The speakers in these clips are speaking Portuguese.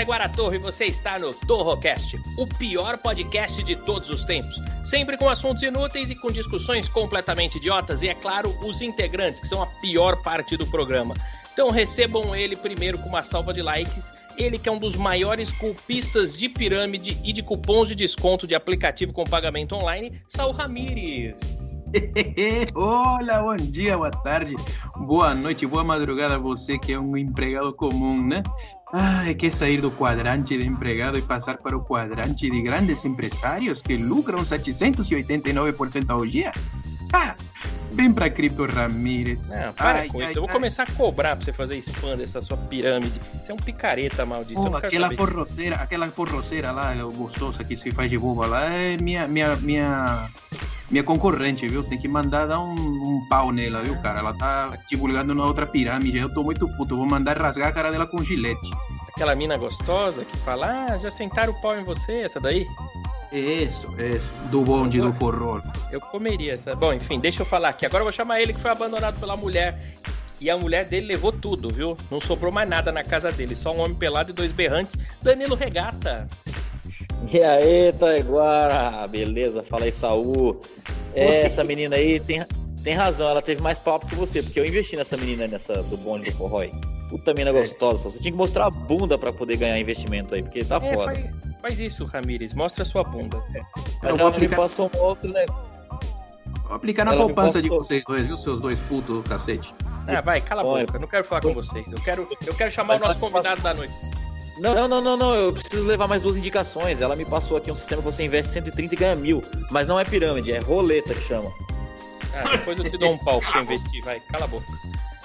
Eu sou o Taiguara Torre e você está no Torrocast, o pior podcast de todos os tempos. Sempre com assuntos inúteis e com discussões completamente idiotas, e é claro, os integrantes, que são a pior parte do programa. Então recebam ele primeiro com uma salva de likes. Ele que é um dos maiores golpistas de pirâmide e de cupons de desconto de aplicativo com pagamento online, Saul Ramires. Olá, bom dia, boa tarde, boa noite, boa madrugada a você que é um empregado comum, né? Ai, quer sair do quadrante de empregado e passar para o quadrante de grandes empresários que lucram 789% ao dia? Ah, vem pra Cripto Ramírez. Não, para Ai, com ai, isso. Eu vou ai. começar a cobrar pra você fazer spam dessa sua pirâmide. Você é um picareta maldito. Oh, aquela saber. forroceira, aquela forroceira lá, gostosa que se faz de boba lá, é minha, minha, minha, minha concorrente, viu? Tem que mandar dar um, um pau nela, viu, cara? Ela tá divulgando na outra pirâmide, eu tô muito puto, eu vou mandar rasgar a cara dela com gilete. Aquela mina gostosa que fala, ah, já sentaram o pau em você, essa daí? Isso, isso, do bonde do forró. Eu comeria essa. Bom, enfim, deixa eu falar aqui. Agora eu vou chamar ele que foi abandonado pela mulher. E a mulher dele levou tudo, viu? Não sobrou mais nada na casa dele. Só um homem pelado e dois berrantes. Danilo Regata. E aí, Taiguara, beleza? Fala aí, Saul. É, essa menina aí tem, tem razão, ela teve mais papo que você, porque eu investi nessa menina nessa do bonde do forró aí. Puta mina gostosa, você tinha que mostrar a bunda pra poder ganhar investimento aí, porque tá É, foda. faz, faz isso, Ramires. Mostra a sua bunda. Mas Eu vou ela me aplicar- passou um outro, né? Vou aplicar na Ela me poupança de vocês dois, viu, seus dois putos do cacete. Ah, vai, cala a boca. Eu não quero falar com vocês. Eu quero, eu quero chamar o Mas nosso nós- convidado da noite. Não, não, não, não, eu preciso levar mais duas indicações. Ela me passou aqui um sistema que você investe 130 e ganha mil. Mas não é pirâmide, é roleta que chama. Ah, depois eu te dou um pau pra você investir, vai, cala a boca.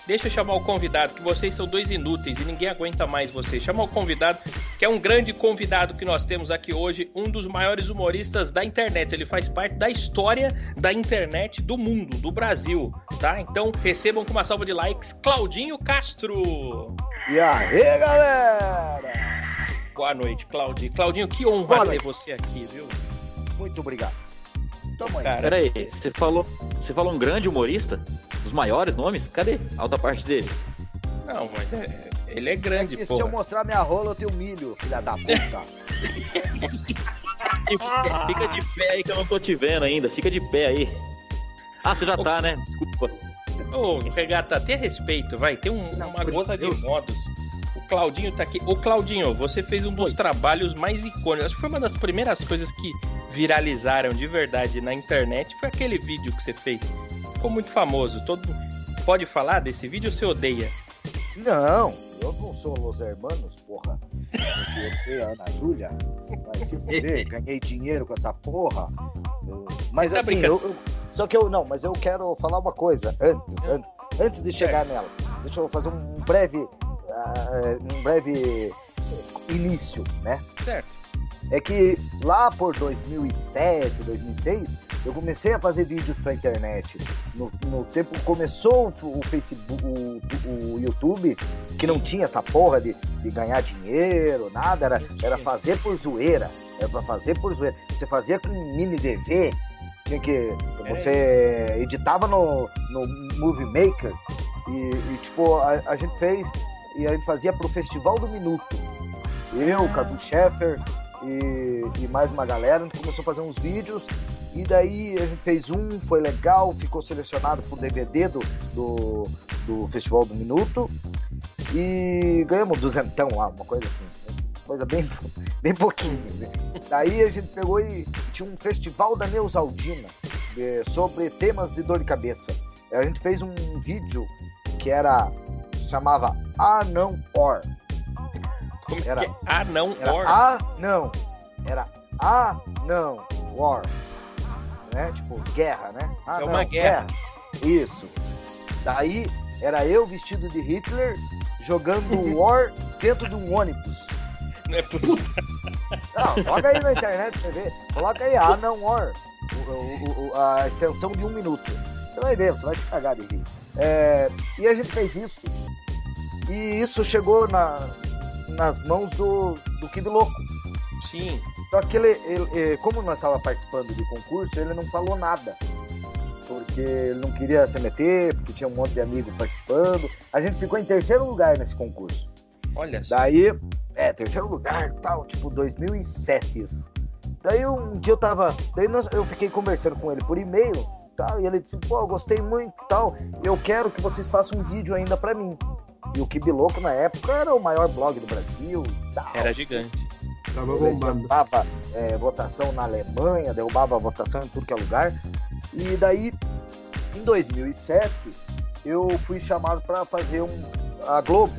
Deixa eu chamar o convidado, que vocês são dois inúteis e ninguém aguenta mais vocês. Chama o convidado, que é um grande convidado que nós temos aqui hoje, um dos maiores humoristas da internet. Ele faz parte da história da internet do mundo, do Brasil, tá? Então recebam com uma salva de likes, Claudinho Castro. E aí, galera? Boa noite, Claudinho. Claudinho, que honra Boa ter noite. você aqui, viu? Muito obrigado. Cara, Pera aí, você falou, você falou um grande humorista? Dos maiores nomes? Cadê a alta parte dele? não, mas é- ele é É grande, que se eu mostrar minha rola, eu tenho milho, filha da puta. Fica de pé aí que eu não tô te vendo ainda. Fica de pé aí. Ah, você já tá, né? Desculpa. Ô, Regata, tenha respeito, vai. Tem um- Não, uma gota de modos. O Claudinho tá aqui. Ô, Claudinho, você fez um dos trabalhos mais icônicos. Acho que foi uma das primeiras coisas que viralizaram de verdade na internet. Foi aquele vídeo que você fez. Ficou muito famoso. Todo Pode falar desse vídeo ou você odeia? Não, eu não sou Los Hermanos, porra. Eu a Ana Júlia. Vai se fuder, ganhei dinheiro com essa porra. Eu- Mas Tá assim, eu, eu- Só que eu. Não, mas eu quero falar uma coisa antes, an- antes de chegar nela. Deixa eu fazer um breve. ah, um breve início, né? Certo. É que lá por 2007, 2006, eu comecei a fazer vídeos pra internet. No, no tempo começou o, o Facebook, o, o YouTube, que não tinha essa porra de, de ganhar dinheiro, nada, era, era fazer por zoeira. Era pra fazer por zoeira. Você fazia com mini DV, tinha que. Você editava no, no Movie Maker e, e, tipo, a, a gente fez e a gente fazia pro Festival do Minuto. Eu, Cadu Sheffer, e, e mais uma galera, a gente começou a fazer uns vídeos e daí a gente fez um, foi legal, ficou selecionado pro DVD do, do, do Festival do Minuto e ganhamos duzentão lá, uma coisa assim, coisa bem, bem pouquinho. né? Daí a gente pegou e tinha um festival da Neusaldina eh, sobre temas de dor de cabeça. A gente fez um vídeo que era chamava Ah Não Or. Como Era- que é? Ah, não, Era or. ah, não. Era ah, não. War. Né? Tipo, guerra, né? Ah, É não, uma guerra. Isso. Daí era eu vestido de Hitler jogando War dentro de um ônibus. Não é possível. Não, joga aí na internet pra você ver. Coloca aí, ah não, War. O- o- o- a extensão de um minuto. Você vai ver, você vai se cagar de rir. É, e a gente fez isso. E isso chegou na, nas mãos do, do Kid Louco. Sim. Só que ele, ele- eh, como nós estávamos participando de concurso, ele não falou nada. Porque ele não queria se meter, porque tinha um monte de amigos participando. A gente ficou em terceiro lugar nesse concurso. Olha só. Daí, é, terceiro lugar, tal, tipo 2007 isso. Daí um dia eu tava, daí nós- eu fiquei conversando com ele por e-mail, tal, e ele disse, pô, gostei muito, tal, eu quero que vocês façam um vídeo ainda pra mim. E o Kibiloco na época era o maior blog do Brasil, tal. Era gigante. Tava bombando. derrubava é, votação na Alemanha, derrubava votação em tudo que é lugar. E daí, em 2007, eu fui chamado para fazer um, a Globo.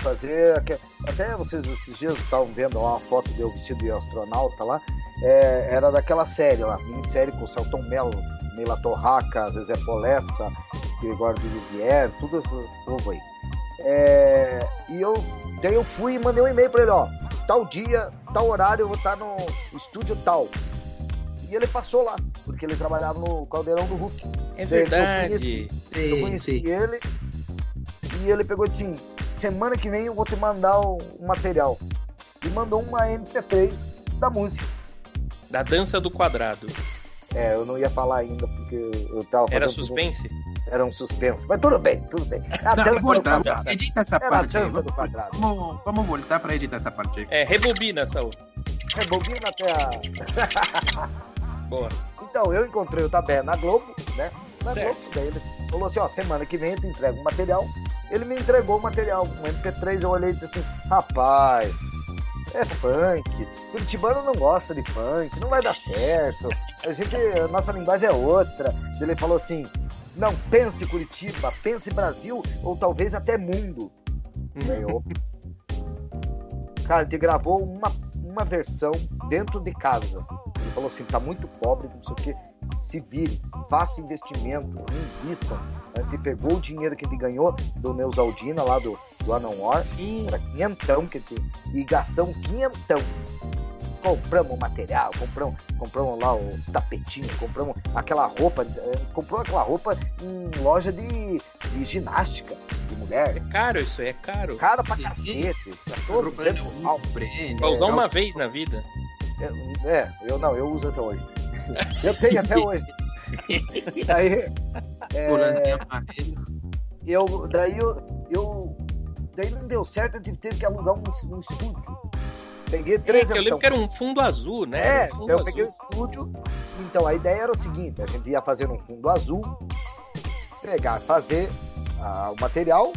Fazer. Até vocês esses dias estavam vendo lá uma foto de eu vestido de astronauta lá. É, era daquela série lá, minissérie com o Celton Mello, Neila Torraca, Zezé Polessa, Gregório de Vivier, tudo esse povo aí. É, e eu, daí eu fui e mandei um e-mail para ele, ó tal dia, tal horário, eu vou estar no estúdio tal. E ele passou lá, porque ele trabalhava no Caldeirão do Hulk. É Eu verdade. conheci. Eu Sim, conheci sim. ele e ele pegou e disse assim, semana que vem eu vou te mandar o, o material. E mandou uma MP3 da música. Da dança do quadrado. É, eu não ia falar ainda, porque eu tava Era fazendo tudo- suspense? Era um suspense. Mas tudo bem, tudo bem. A Não, dança do volta, quadrado. edita essa Era a parte aí. dança do quadrado. Vamos, vamos voltar pra editar essa parte aí. É, rebobina, Saul. Rebobina até a... Boa. Então, eu encontrei o Tabé na Globo, né? Na Certo. Globo, daí ele falou assim, ó, semana que vem eu te entrego o material. Ele me entregou o material, um MP3, eu olhei e disse assim, rapaz, é funk, Curitibano não gosta de funk, não vai dar certo. A gente, a nossa linguagem é outra. Ele falou assim, não, pense Curitiba, pense Brasil, ou talvez até mundo. Daí eu, Cara, ele gravou uma, uma versão dentro de casa. Ele falou assim, tá muito pobre, não sei o que, se vire, faça investimento, invista. Gente pegou o dinheiro que ele ganhou do Neusaldina lá do, do Anonor, Sim. era quinhentão que ele, e gastamos quinhentão. Compramos material, compramos, compramos lá os tapetinhos, compramos aquela roupa, eh, comprou aquela roupa em loja de, de ginástica de É mulher. caro isso aí, é caro. Cara pra Sim. cacete, pra todo tempo. mal. Pra usar uma vez na vida. É, é, eu não, eu uso até hoje. Eu tenho até hoje. Daí, Volantinho é, eu, daí eu, eu, daí não deu certo, eu tive, que alugar um, um estúdio. Peguei É, três que eu lembro que era um fundo azul, né? É, um então eu azul. peguei o estúdio. Então a ideia era o seguinte: a gente ia fazer um fundo azul, pegar, fazer ah, o material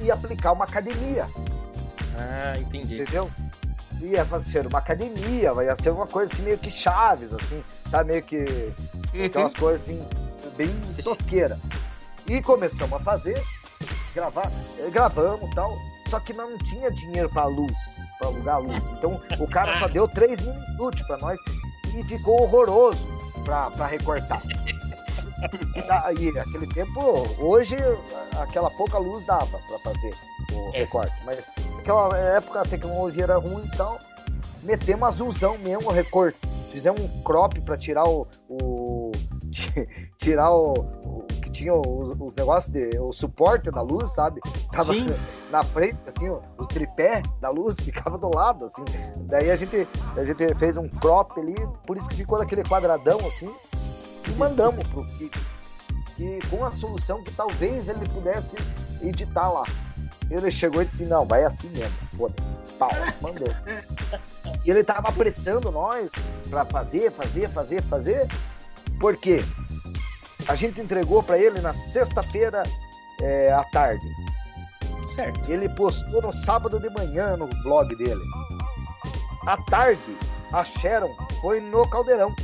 e aplicar uma academia, Ah, entendi. entendeu? Ia ser uma academia, vai ser uma coisa assim meio que chaves, assim, sabe? Meio que aquelas coisas assim, bem tosqueira. E começamos a fazer, gravar, gravamos e tal, só que não tinha dinheiro pra luz, pra alugar a luz. Então o cara só deu três minutos pra nós e ficou horroroso pra, pra recortar. Aí, aquele tempo, hoje, aquela pouca luz dava pra fazer o É. recorte, mas naquela época a tecnologia era ruim e tal. Metemos azulzão mesmo, o recorte. Fizemos um crop pra tirar o. o tirar o, tinha os, os negócios de. o suporte da luz, sabe? Tava Sim. na frente, assim, os tripé da luz ficava do lado, assim. Daí a gente, a gente fez um crop ali, por isso que ficou daquele quadradão assim, e mandamos pro Kiko. E com a solução que talvez ele pudesse editar lá. Ele chegou e disse, não, vai assim mesmo, foda-se. Pau, mandou. E ele tava apressando nós pra fazer, fazer, fazer, fazer. Por quê? A gente entregou pra ele na sexta-feira é, à tarde. Certo. Ele postou no sábado de manhã no blog dele. À tarde, a Sharon foi no Caldeirão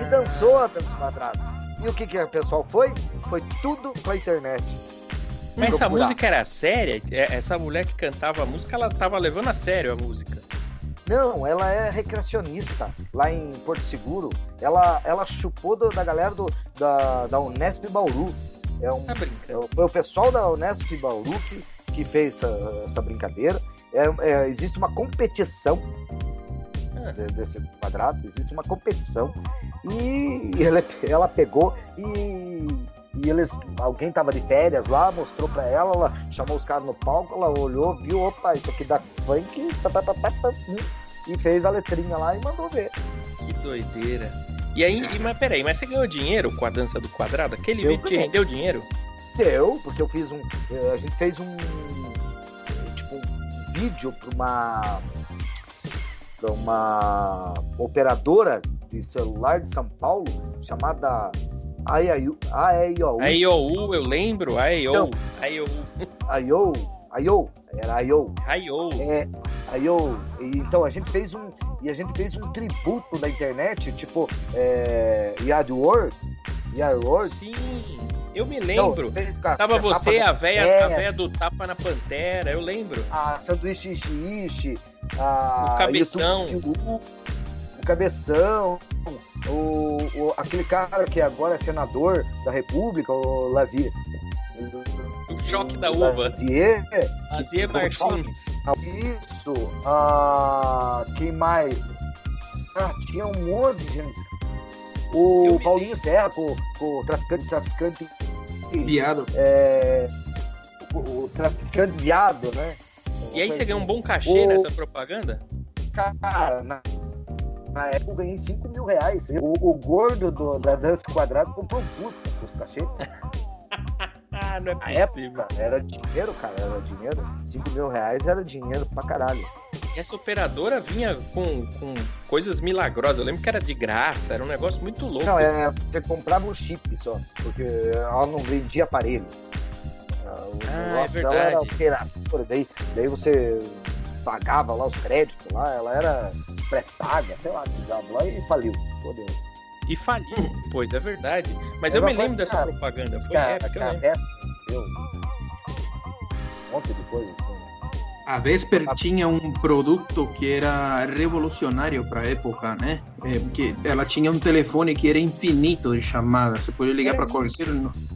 e dançou a dança quadrada. E o que que o pessoal foi? Foi tudo pra internet. Mas essa procurar. música era séria? É, Essa mulher que cantava a música, ela tava levando a sério a música. Não, ela é recreacionista lá em Porto Seguro. Ela, ela chupou do- da galera do, da, da Unesp Bauru. É um, Tá brincando. Foi o pessoal da Unesp Bauru que, que fez essa, essa brincadeira. É- é, existe uma competição de- desse quadrado, existe uma competição. E ela, ela pegou e, e eles, alguém tava de férias lá, mostrou pra ela, ela chamou os caras no palco, ela olhou, viu, opa, isso aqui dá funk, pá, pá, pá, pá, pá, hum, e fez a letrinha lá e mandou ver. Que doideira. E aí, e- mas peraí, mas você ganhou dinheiro com a dança do quadrado? Aquele Eu vídeo te rendeu dinheiro? Deu, porque eu fiz um. eh, A gente fez um. Tipo, um vídeo pra uma. pra uma operadora de celular de São Paulo chamada AIO. AIO. AIOU, eu lembro. AIOU. AIOU. AIO. AIO. Era AIO. AIOU. É, AIO. E, Então a gente fez um. E a gente fez um tributo da internet, tipo. É, Yard World. Yard World. Sim, eu me Então, lembro. fez a- Tava você, a véia, É. a véia do tapa na pantera, eu lembro. a sanduíche ishi, a O cabeção. YouTube Peru, o cabeção, o, o- aquele cara que agora é senador da República, o Lazier. Choque da uva. Azier fala? Martins. Isso. Ah, quem mais? Ah, tinha um monte de gente. O Paulinho Serra, com, com o traficante, traficante. Viado. É, o, o traficante viado, né? E aí você ganhou um bom cachê O- nessa propaganda? Cara, na, na época eu ganhei 5 mil reais. O, o gordo do, da Dança Quadrado comprou um Fusca cachê. Ah, não Na é possível. época era dinheiro, cara, era dinheiro. 5 mil reais era dinheiro pra caralho. Essa operadora vinha com, com coisas milagrosas. Eu lembro que era de graça, era um negócio muito louco. Não, é, você comprava um chip só, porque ela não vendia aparelho. Ah, O Ah, é dela era verdade. operadora, daí, daí você pagava lá os créditos lá, ela era pré-paga, sei lá, lá, e faliu. Fodeu. E faliu, pois é verdade. Mas eu uma me lembro coisa, dessa cara, propaganda. Foi Cara, época, eu a lembro. Vespa um monte de coisas. A Vesper tinha um produto que era revolucionário para a época, né? É, que ela tinha um telefone que era infinito de chamadas. Você podia ligar para qualquer.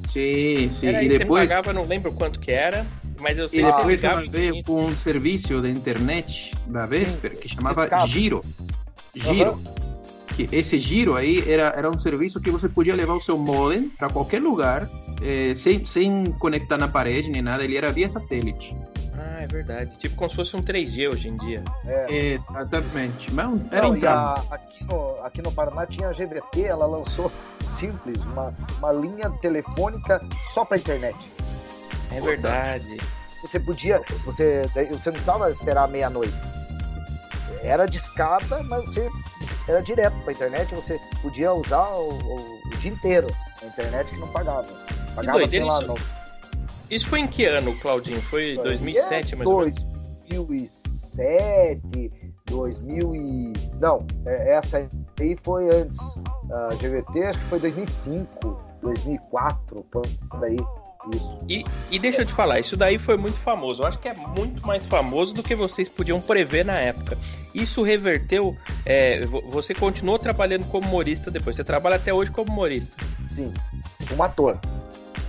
Sim, sim. Era e depois, você pagava, não lembro quanto que era, mas eu sei e que depois ela veio infinito. com um serviço de internet da Vesper que chamava Discado. Giro. Giro. Que esse Giro aí era, era um serviço que você podia levar o seu modem para qualquer lugar, eh, sem, sem conectar na parede nem nada. Ele era via satélite. Ah, é verdade. Tipo como se fosse um 3G hoje em dia. É. Exatamente. Mas um- era Não, a- aqui, no, aqui no Paraná tinha a GVT, ela lançou simples, uma, uma linha telefônica só para internet. É verdade. Você podia, você, você não precisava esperar meia-noite. Era discada, mas você era direto para internet, você podia usar o, o- o dia inteiro a internet que não pagava. Pagava, doideira isso. Isso foi em que ano, Claudinho? Foi 2007, mais ou menos? 2007, 2000 e... Não, é- essa aí foi antes. A GVT acho que foi 2005, 2004, por aí. Isso. E, e deixa eu te falar, isso daí foi muito famoso. Eu acho que é muito mais famoso do que vocês podiam prever na época. Isso reverteu. é, vo- você continuou trabalhando como humorista depois. Você trabalha até hoje como humorista. Sim, um ator.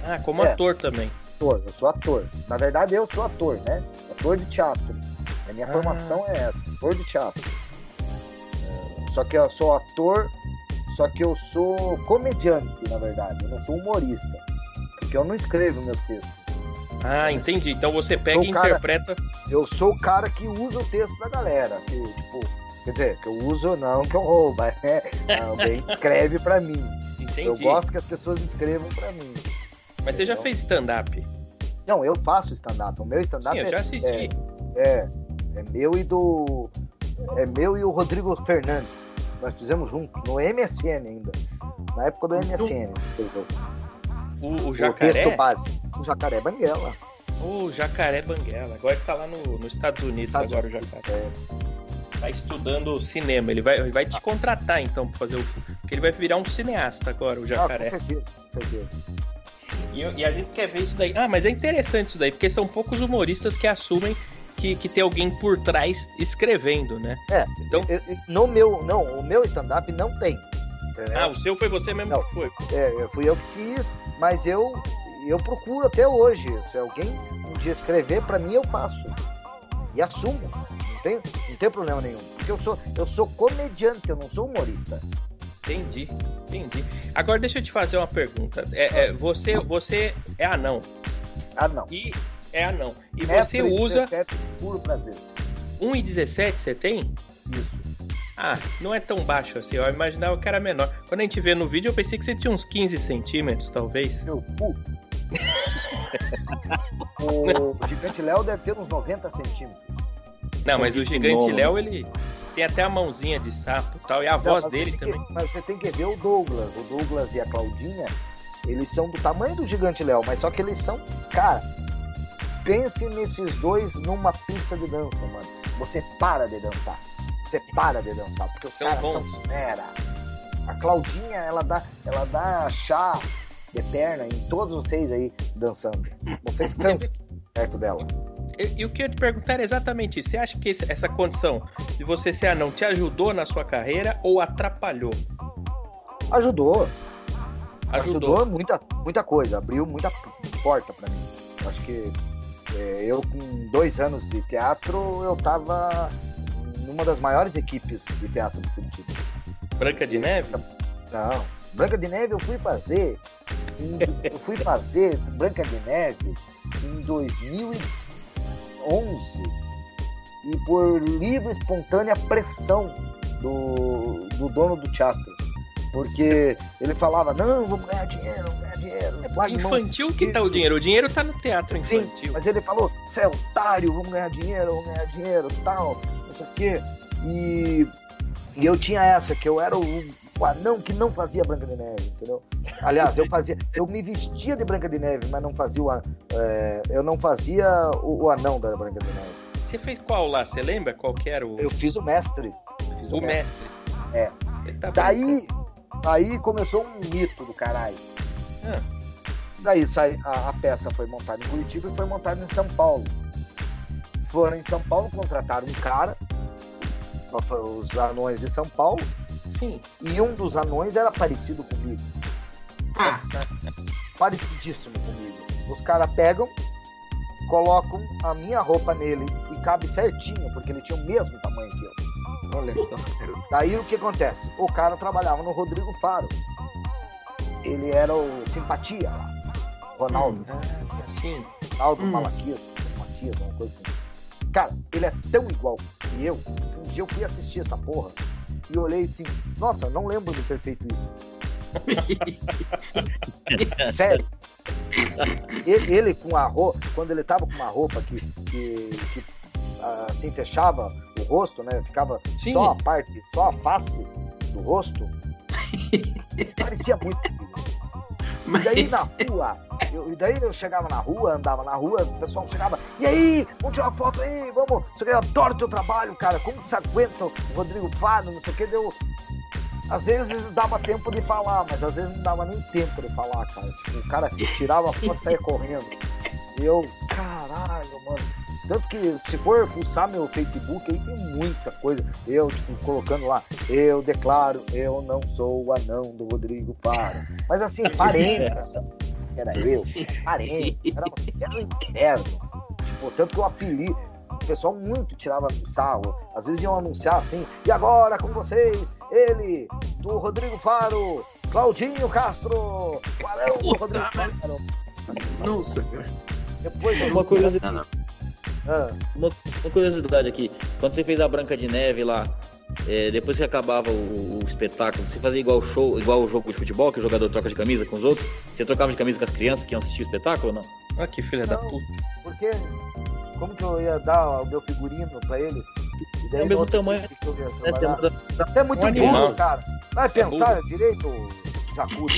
Ah, como É. ator também. ator, eu sou ator. Na verdade, eu sou ator, né? Ator de teatro. A minha Ah. formação é essa, ator de teatro. É, só que eu sou ator, só que eu sou comediante, na verdade. Eu não sou humorista. Porque eu não escrevo meus textos. Ah, entendi. Então você pega e cara- interpreta. Eu sou o cara que usa o texto da galera. Que, tipo, quer dizer, que eu uso não que eu roubo, né? Alguém escreve pra mim. Entendi. Eu gosto que as pessoas escrevam pra mim. Mas você já Então- fez stand-up? Não, eu faço stand-up. O meu Sim, stand-up eu é, já assisti. É, é meu e do. É meu e o Rodrigo Fernandes. Nós fizemos junto, no MSN ainda. Na época do MSN, escreveu. O, o O jacaré? texto base. O Jacaré Banguela. O jacaré Banguela. Agora ele tá lá no, nos Estados Unidos, Estados agora o jacaré. É, Tá estudando cinema. Ele vai, ele vai te contratar então pra fazer o. Porque ele vai virar um cineasta agora, o ah, jacaré. com certeza, com certeza. E, eu- e a gente quer ver isso daí. Ah, mas é interessante isso daí, porque são poucos humoristas que assumem que, que ter alguém por trás escrevendo, né? É. Então, Eu- eu- no meu, não, o meu stand-up não tem. entendeu? ah, o seu foi você mesmo Não. que foi. É, fui eu que fiz, mas eu eu procuro até hoje. Se alguém um dia escrever pra mim, eu faço. E assumo. Não tem, não tem problema nenhum. Porque eu sou, eu sou comediante, eu não sou humorista. Entendi, entendi. Agora deixa eu te fazer uma pergunta. É, é, você, você é anão Ah, não. e é anão. E você Metro e usa 17, puro prazer. 1,17 você tem? Isso. Ah, não é tão baixo assim. Eu imaginava que era menor. Quando a gente vê no vídeo, eu pensei que você tinha uns 15 centímetros, talvez. Meu cu. o gigante Léo deve ter uns 90 centímetros. Não, mas o gigante. Léo, ele tem até a mãozinha de sapo e tal. E a Não, voz dele também. que- mas você tem que ver o Douglas. O Douglas e a Claudinha, eles são do tamanho do gigante Léo, mas só que eles são, cara, pense nesses dois numa pista de dança, mano. Você para de dançar. Você para de dançar, porque os São caras bons. são fera. A Claudinha, ela dá, ela dá chá de perna em todos vocês aí dançando. Vocês cansam perto dela. E, o que eu ia te perguntar era exatamente isso. Você acha que esse- essa condição de você ser anão te ajudou na sua carreira ou atrapalhou? Ajudou. Ajudou. ajudou muita, muita coisa, abriu muita porta pra mim. Eu Acho que é, eu com dois anos de teatro, eu tava numa das maiores equipes de teatro de Curitiba. Branca de Neve? Não, Branca de Neve eu fui fazer, em- eu fui fazer Branca de Neve em 2011 e por livre espontânea pressão do, do dono do teatro. Porque ele falava, não, vamos ganhar dinheiro, vamos ganhar dinheiro. Larga mão Infantil que tá o dinheiro? O dinheiro tá no teatro Sim, infantil. mas ele falou, você é otário, vamos ganhar dinheiro, vamos ganhar dinheiro, tal, não sei o quê. E, e eu tinha essa, que eu era o, o anão que não fazia Branca de Neve, entendeu? Aliás, eu fazia, eu me vestia de Branca de Neve, mas não fazia o, é, eu não fazia o, o anão da Branca de Neve. Você fez qual lá? Você lembra qual que era o, Eu fiz o mestre. Fiz o mestre? É. Ele tá Daí, aí começou um mito do caralho. Ah. Daí sai, a, a peça foi montada em Curitiba e foi montada em São Paulo. Foram em São Paulo, contrataram um cara, os anões de São Paulo, Sim. e um dos anões era parecido comigo. Parecidíssimo comigo. Os caras pegam, colocam a minha roupa nele e cabe certinho, porque ele tinha o mesmo tamanho que eu. Olha só. Daí o que acontece? O cara trabalhava no Rodrigo Faro. Ele era o simpatia lá. Ronaldo. Ah, sim. Ronaldo Hum. Malaquias, Matias, uma coisa assim. Cara, ele é tão igual que eu. que Um dia eu fui assistir essa porra e olhei assim, nossa, eu não lembro de ter feito isso. Sério. Ele, ele com a roupa, quando ele tava com uma roupa que, que, que ah, assim fechava o rosto, né? Ficava Sim. só a parte, só a face do rosto. parecia muito comigo. E daí na rua, eu, e daí eu chegava na rua, andava na rua, o pessoal chegava, e aí, vamos tirar uma foto aí, vamos, eu adoro teu trabalho, cara, como você aguenta o Rodrigo Faro, não sei o que, deu. Às vezes dava tempo de falar, mas às vezes não dava nem tempo de falar, cara. Tipo, o cara tirava a foto e saia correndo. E eu, caralho, mano. Tanto que se for fuçar meu Facebook, aí tem muita coisa. Eu, tipo, colocando lá, eu declaro, eu não sou o anão do Rodrigo Faro. Mas assim, parentes. Era eu, parente, era, era um inferno. Tipo, tanto que eu apeli. O pessoal muito tirava sarro. Às vezes iam anunciar assim, e agora com vocês, ele, do Rodrigo Faro, Claudinho Castro, o anão do Rodrigo Faro. Nossa, cara. Depois Uma curiosidade. Ah, uma, uma curiosidade aqui. Quando você fez a Branca de Neve lá, é, depois que acabava o, o espetáculo, você fazia igual o show, igual o jogo de futebol, que o jogador troca de camisa com os outros? Você trocava de camisa com as crianças que iam assistir o espetáculo ou não? Olha que filha da Não. puta. porque como que eu ia dar o meu figurino pra ele? E É o mesmo tamanho, Né, Você é muito Um burro, cara. Vai pensar direito, Jacudo.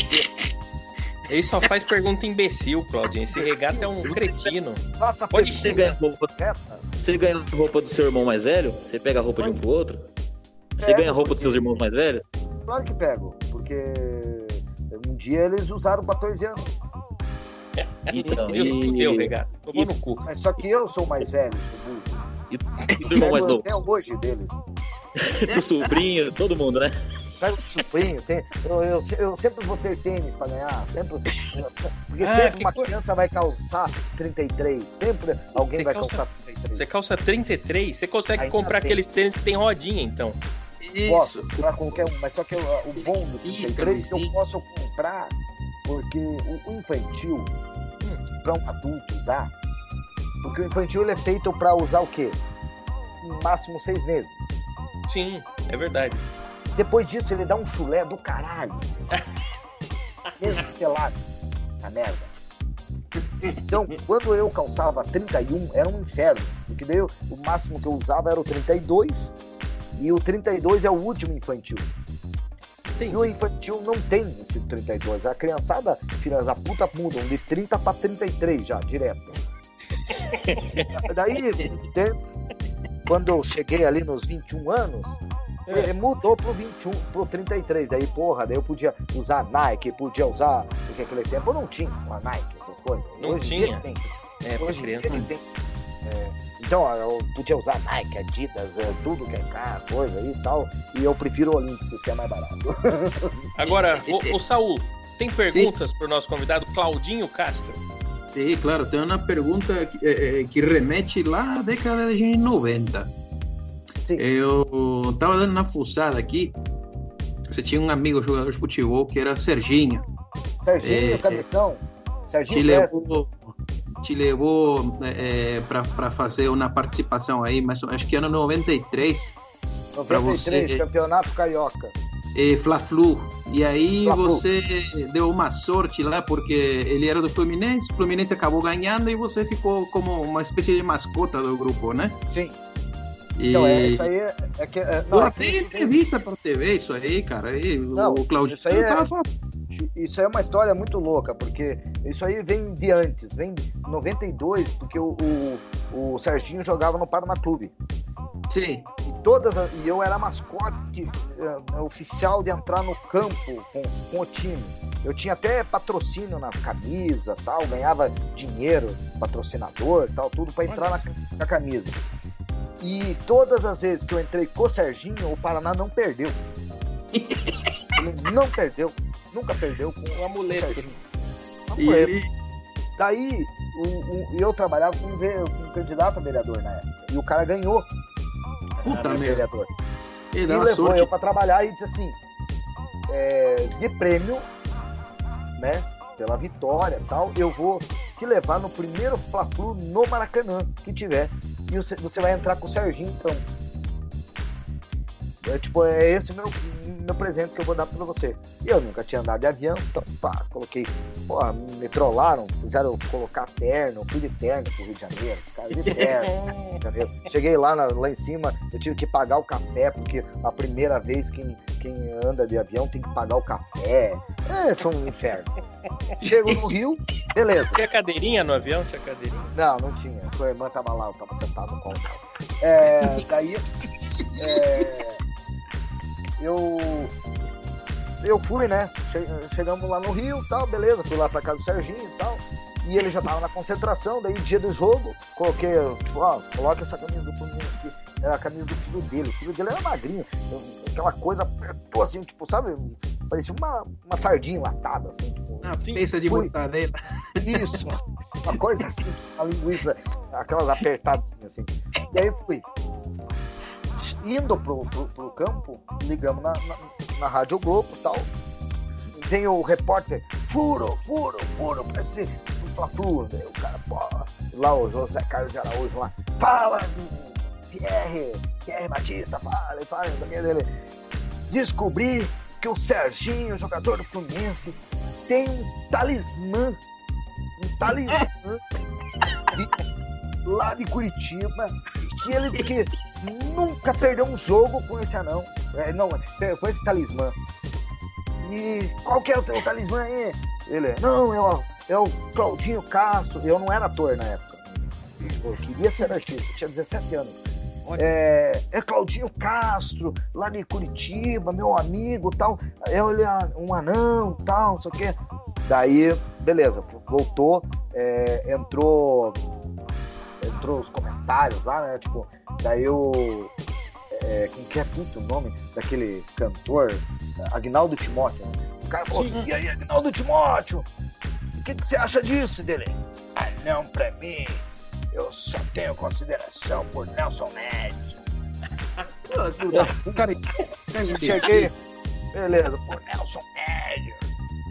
Ele só faz pergunta imbecil, Claudinho. Esse regato é um cretino. Faça Pode Você ganha, correta. você ganha roupa do seu irmão mais velho? Você pega a roupa de um pro outro? Você ganha roupa dos seus irmãos mais velhos? Claro que pego, porque um dia eles usaram 14 anos. Então, Deus e- fudeu, regato. Tomou no cu. Mas só que eu sou o mais velho do. E, e do irmão mais novo? Tem hoje dele. Do sobrinho, todo mundo, né? Pega o sobrinho, tem, eu, eu, eu sempre vou ter tênis pra ganhar, sempre, porque Ah, sempre uma coisa. criança vai calçar 33, sempre alguém Você vai calça- calçar 33. Você calça 33, você consegue Ainda comprar bem. aqueles tênis que tem rodinha, então. Posso comprar qualquer um, mas só que eu- o bom do Isso, 33 eu camisinha. posso comprar porque o, infantil, Hum. para um adulto usar, porque o infantil é feito para usar o quê? No máximo seis meses. Sim, é verdade. Depois disso ele dá um chulé do caralho. Mesmo pelado. A merda. Então, quando eu calçava 31, era um inferno. Porque daí eu- o máximo que eu usava era o 32. E o 32 é o último infantil. E o infantil não tem esse 32. A criançada, filha da puta, mudam de 30 para 33 já, direto. Daí, de- quando eu cheguei ali nos 21 anos, eh, mudou pro 21, pro 33. Daí, porra, daí eu podia usar Nike, podia usar. Porque aquele tempo eu não tinha uma Nike, essas coisas. Não Hoje tinha. tem. É, Hoje em dia criança. ele tem. É, então, ó, eu podia usar Nike, Adidas, é, tudo que é cara, coisa aí e tal. E eu prefiro Olímpicos, que é mais barato. Agora, o, o Saul, tem perguntas pro nosso convidado Claudinho Castro? Sim, claro, tem uma pergunta que, eh, que remete lá à década de 90. Sim. Eu estava dando uma fuçada aqui. Você tinha um amigo jogador de futebol que era Serginho. Serginho, É, Cabeção. Te Serginho Festa. levou, te levou para fazer uma participação aí, mas acho que ano 93, pra 93, você- Campeonato Carioca. eh, Fla-Flu. E aí Fla-Flu. você deu uma sorte lá, porque ele era do Fluminense, o Fluminense acabou ganhando e você ficou como uma espécie de mascota do grupo, né? Sim. E... Então, é, isso aí é, é que. É, não, é tem entrevista pra TV isso aí, cara. Aí, Não, o Claudinho isso aí é- tava falando. isso é uma história muito louca, porque isso aí vem de antes, vem de 92, porque o, o, o Serginho jogava no Paraná Clube. Sim. E, todas as- e eu era mascote eh, oficial de entrar no campo com, com o time. Eu tinha até patrocínio na camisa, tal, ganhava dinheiro, patrocinador, tal, tudo para entrar na, na camisa. E todas as vezes que eu entrei com o Serginho, o Paraná não perdeu. Ele não perdeu, nunca perdeu com Um amuleto. E, Amuleto. e- Daí, o, o- eu trabalhava com um, um candidato a vereador na época. E o cara ganhou puta merda. vereador. E E levou sorte. eu pra trabalhar e disse assim: é, de prêmio, né? Pela vitória e tal, eu vou te levar no primeiro Fla-Flu no Maracanã que tiver. E você, você vai entrar com o Serginho, então. É, tipo, é esse meu, meu presente que eu vou dar pra você. E eu nunca tinha andado de avião, então, pá, coloquei. Porra, me trollaram, fizeram colocar terno, fui de terno pro Rio de Janeiro, cara, de terno. Entendeu? Cheguei lá, na- lá em cima, eu tive que pagar o café, porque a primeira vez quem, quem anda de avião tem que pagar o café. É, foi um inferno. Chego no Rio, beleza. Tinha cadeirinha no avião? Tinha cadeirinha? Não, não tinha. A irmã tava lá, eu tava sentado no colo. É, daí, é, eu, eu fui, né? Che- Chegamos lá no Rio tal, beleza. Fui lá pra casa do Serginho e tal. E ele já tava na concentração, daí dia do jogo, coloquei, tipo, ó, coloca essa camisa do Fluminense aqui. Era a camisa do filho dele. O filho dele era magrinho. Aquela coisa, pô, assim, tipo, sabe? Parecia uma, uma sardinha enlatada, assim, tipo. Uma Sim, peça de mortadela. Isso, uma coisa assim, uma linguiça, aquelas apertadinhas assim. E aí eu fui. Indo pro, pro, pro campo, ligamos na, na, na Rádio Globo e tal. Vem o repórter, furo, furo, furo, parece Fla-Flu. Daí o cara, pô, lá o José Carlos de Araújo lá, fala, Pierre, Pierre Batista, fala, fala, não sei o que dele. Descobri que o Serginho, jogador do Fluminense, tem um talismã, um talismã de- lá de Curitiba, que ele que nunca perdeu um jogo com esse anão, é, não, é, com esse talismã. E qual que é o teu talismã aí? Ele, não, é o, é o Claudinho Castro, eu não era ator na época, eu queria ser artista, eu tinha 17 anos. É, é Claudinho Castro, lá de Curitiba, meu amigo tal. É olha, um anão tal, não sei o quê. Daí, beleza, voltou, é, entrou. mostrou os comentários lá, né? Tipo, daí o. É, quem que é puto o nome daquele cantor? Agnaldo Timóteo, né? O cara falou, e aí, Agnaldo Timóteo? O que, que você acha disso, dele? Ah, não, pra mim. Eu só tenho consideração por Nelson Ned. Cara, Cheguei. Beleza, por Nelson Ned.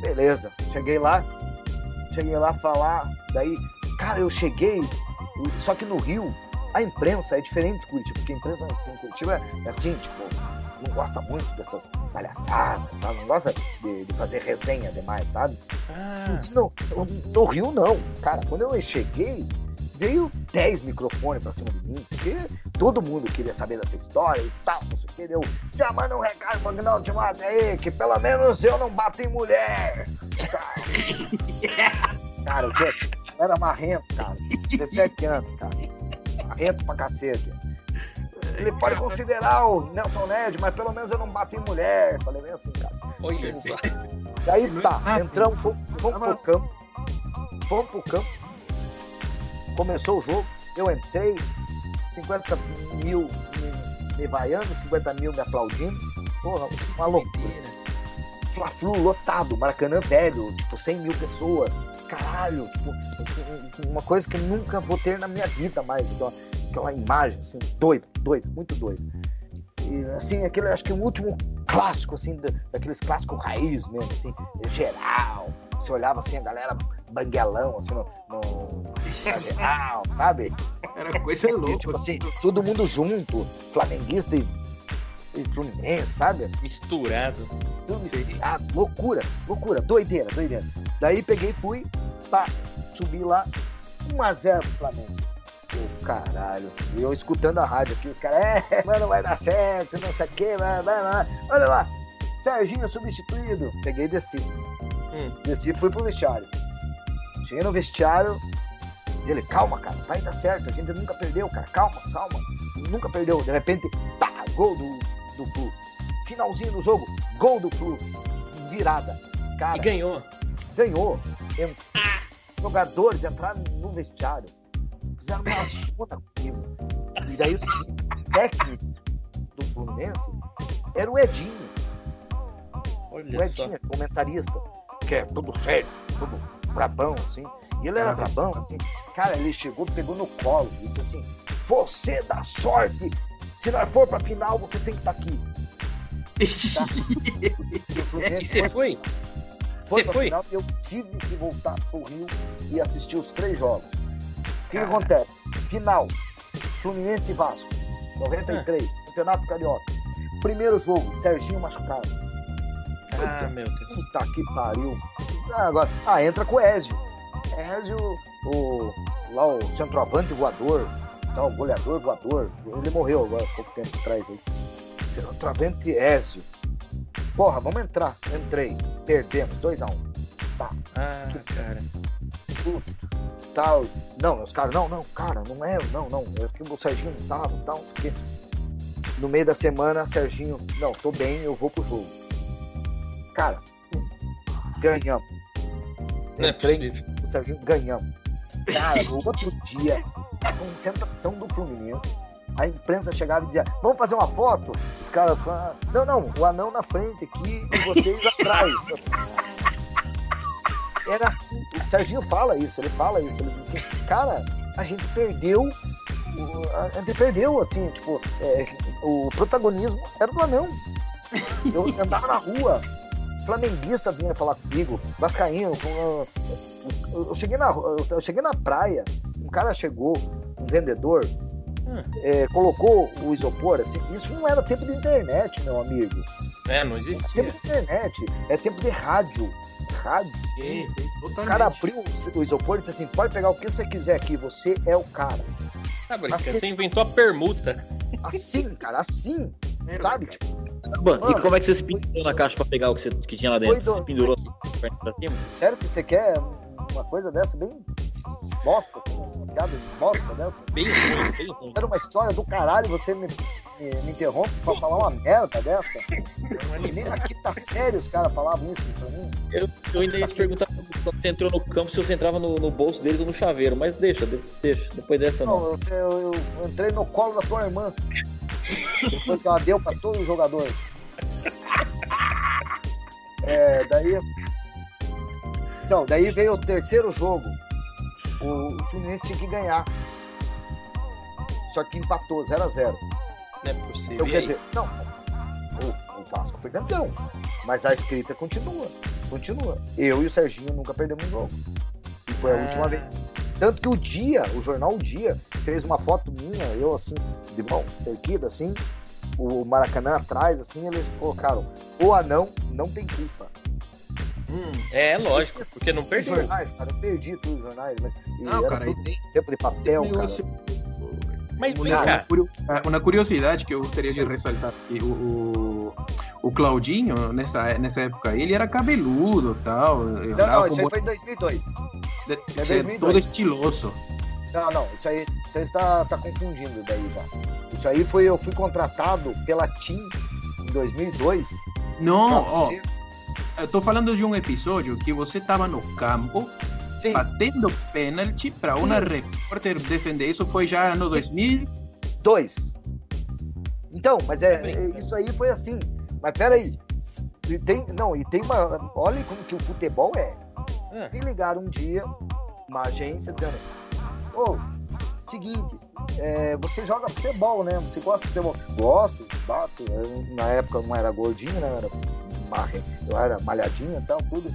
Beleza, cheguei lá. Cheguei lá falar. Daí, cara, eu cheguei. Só que no Rio, a imprensa é diferente de Curitiba, porque a imprensa em Curitiba é assim, tipo, não gosta muito dessas palhaçadas, tá? não gosta de, de fazer resenha demais, sabe? Ah, No, no Rio, não. Cara, quando eu cheguei, veio 10 microfones pra cima de mim, porque todo mundo queria saber dessa história e tal, não sei o que. Deu, já manda um recado pro Agnaldo Timóteo aí, que pelo menos eu não bato em mulher. Cara, tinha- eu era marrento, cara. 17 anos, cara. Marrento pra cacete. Ele pode considerar o Nelson Ned, mas pelo menos eu não bato em mulher. Falei bem assim, cara. olha só. Daí tá, Ah, entramos, fomos, fomos pro campo. Fomos pro campo. Começou o jogo, eu entrei, 50 mil me, me vaiando, 50 mil me aplaudindo. Porra, uma loucura. Fla-Flu lotado, Maracanã velho, tipo, 100 mil pessoas. Caralho, tipo, uma coisa que eu nunca vou ter na minha vida mais. Então, aquela imagem, assim, doida, doida, muito doida. E, assim, aquele, acho que o último clássico, assim, da- daqueles clássicos raiz mesmo, assim, geral. Você olhava assim, a galera banguelão, assim, no, no geral, sabe? Era coisa louca. tipo assim, todo mundo junto, flamenguista e, e fluminense, sabe? Misturado. Tudo misturado, loucura, loucura, doideira, doideira. Daí peguei, fui, pá, subi lá, 1x0 pro Flamengo. Ô, caralho. E eu escutando a rádio aqui, os caras, é, mano, vai dar certo, não sei o que, vai, vai lá. Olha lá, Serginho substituído. Peguei e desci. Hum. Desci e fui pro vestiário. Cheguei no vestiário, ele, calma, cara, vai dar certo, a gente nunca perdeu, cara, calma, calma. Nunca perdeu. De repente, pá, gol do, do Flu. Finalzinho do jogo, gol do Flu. Virada. Cara, E ganhou. ganhou. Ent- Jogadores entraram no vestiário, fizeram uma ajuda comigo. E daí o seguinte, técnico do Fluminense era o Edinho. O Olha só. Edinho, comentarista, que é tudo sério, tudo brabão, assim. E ele era brabão, assim. Cara, ele chegou, pegou no colo e disse assim: Você dá sorte! Se nós for pra final, você tem que estar aqui. Tá? E você foi? foi Você pra foi? final eu tive que voltar pro Rio e assistir os três jogos. O que, que acontece? Final, Fluminense e Vasco, 93, Ah. Campeonato Carioca. Primeiro jogo, Serginho machucado. Ah, meu Deus. Puta que pariu. Ah, agora, ah, entra com o Ézio. Ézio, o, lá o centroavante voador, tá, o goleador voador. Ele morreu agora, pouco tempo atrás aí. Centroavante Ézio. Porra, vamos entrar. Entrei. Perdemos, 2x1. Tá, Ah, cara. puto, tal. Não, os caras, não, não, cara, não é, não, não. É que o Serginho não tava, tal, porque no meio da semana, Serginho, não, tô bem, eu vou pro jogo. Cara, ganhamos. Não é possível. o Serginho, ganhamos. Cara, no outro dia, a concentração do Fluminense, a imprensa chegava e dizia, vamos fazer uma foto? Os caras falavam, não, não, o anão na frente aqui e vocês atrás. Era. O Serginho fala isso, ele fala isso, ele diz assim, cara, a gente perdeu. A gente perdeu, assim, tipo, é, o protagonismo era do anão. Eu andava na rua, flamenguista vinha falar comigo, Vascaíno, ah, eu, cheguei na, eu cheguei na praia, um cara chegou, um vendedor, Hum. é, colocou o isopor, assim, isso não era tempo de internet, meu amigo. É, não É tempo existia. de internet, é tempo de rádio. Rádio. Sim, sim, O totalmente. cara abriu o isopor e disse assim: pode pegar o que você quiser aqui, você é o cara. Brincando. Assim- Você inventou a permuta. Assim, cara, assim, sabe? cara. Tipo, Mano, Mano, e como é que você se pendurou na caixa pra pegar o que, você, que tinha lá dentro? Do- Se pendurou perna pra cima? sério que você quer uma coisa dessa bem bosta, assim, piada bosta dessa? Bem ruim, bem ruim. Era uma história do caralho você me, me, me interrompe pra falar uma merda dessa? E nem aqui tá sério os caras falavam isso pra mim. Eu, eu ainda ia te perguntar quando você entrou no campo, se você entrava no, no bolso deles ou no chaveiro. Mas deixa, de- deixa. Depois dessa não. Não, eu, eu- eu entrei no colo da tua irmã. Depois que ela deu pra todos os jogadores. É, daí. Então, daí veio o terceiro jogo. O, o Fluminense tinha que ganhar. Só que empatou 0x0. Não é possível. Então, quer dizer, não, o, o Vasco foi campeão. Mas a escrita continua. Continua. Eu e o Serginho nunca perdemos um jogo. E foi a Ah. última vez. Tanto que o Dia, o jornal O Dia, fez uma foto minha, eu assim, de mão erguida, assim, o Maracanã atrás, assim, eles colocaram: o anão não tem culpa. Hum. É, lógico, porque não Os perdeu. jornais, cara, eu perdi tudo os jornais, mas Não, cara, e tudo tem tempo de papel, cara. negócio- Mas vem Uma, cá. uma curiosidade que eu gostaria de ressaltar aqui, o, o, o Claudinho, nessa, nessa época, ele era cabeludo e tal. Não, não, isso aí foi em 2002. de- é ser 2002. todo estiloso. Não, não, isso aí você está tá confundindo daí já. Isso aí foi, eu fui contratado pela TIM em 2002. Não, ó, ser- eu tô falando de um episódio que você tava no campo Sim, batendo pênalti para uma repórter defender. Isso foi já no 2000. dois. Então, mas é, é, isso aí foi assim. Mas peraí. E tem, não, e tem uma. Olha como que o futebol é. Ah. Me ligaram um dia, uma agência, dizendo: Ô, seguinte, é, você joga futebol, né? Você gosta de futebol? Gosto, bato. Eu, na época eu não era gordinho, né? Eu era, marre- eu era malhadinho e tal, tudo.